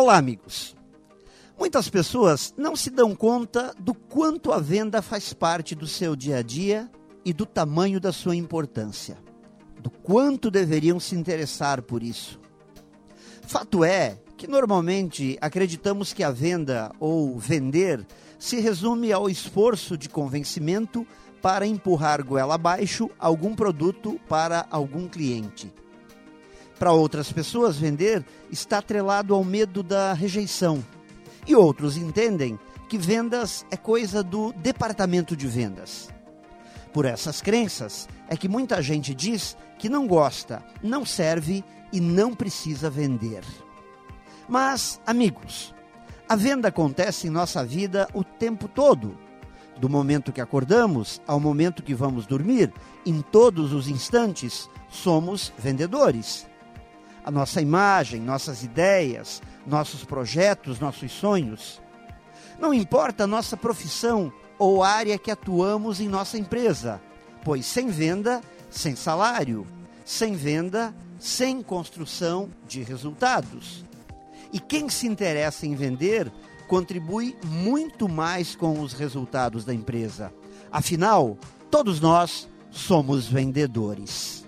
Olá, amigos. Muitas pessoas não se dão conta do quanto a venda faz parte do seu dia a dia e do tamanho da sua importância, do quanto deveriam se interessar por isso. Fato é que normalmente acreditamos que a venda ou vender se resume ao esforço de convencimento para empurrar goela abaixo algum produto para algum cliente. Para outras pessoas, vender está atrelado ao medo da rejeição. E outros entendem que vendas é coisa do departamento de vendas. Por essas crenças é que muita gente diz que não gosta, não serve e não precisa vender. Mas, amigos, a venda acontece em nossa vida o tempo todo. Do momento que acordamos ao momento que vamos dormir, em todos os instantes, somos vendedores a nossa imagem, nossas ideias, nossos projetos, nossos sonhos. Não importa a nossa profissão ou área que atuamos em nossa empresa, pois sem venda, sem salário, sem venda, sem construção de resultados. E quem se interessa em vender contribui muito mais com os resultados da empresa. Afinal, todos nós somos vendedores.